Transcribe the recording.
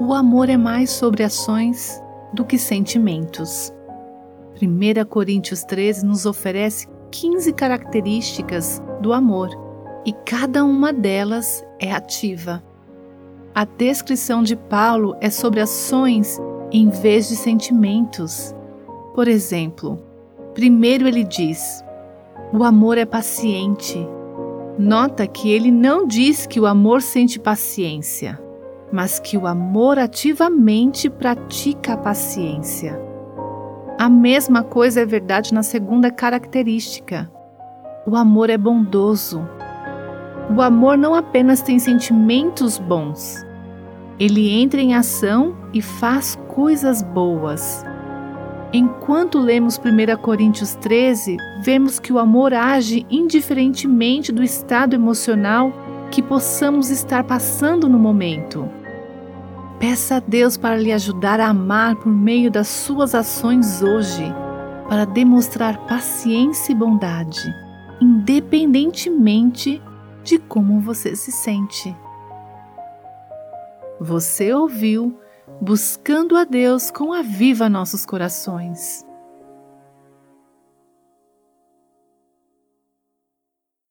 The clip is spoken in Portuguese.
O amor é mais sobre ações do que sentimentos. 1 Coríntios 13 nos oferece 15 características do amor e cada uma delas é ativa. A descrição de Paulo é sobre ações em vez de sentimentos. Por exemplo, primeiro ele diz: o amor é paciente. Nota que ele não diz que o amor sente paciência, mas que o amor ativamente pratica a paciência. A mesma coisa é verdade na segunda característica. O amor é bondoso. O amor não apenas tem sentimentos bons, ele entra em ação e faz coisas boas. Enquanto lemos 1 Coríntios 13, vemos que o amor age indiferentemente do estado emocional que possamos estar passando no momento. Peça a Deus para lhe ajudar a amar por meio das suas ações hoje, para demonstrar paciência e bondade, independentemente de como você se sente. Você ouviu Buscando a Deus com a Viva Nossos Corações.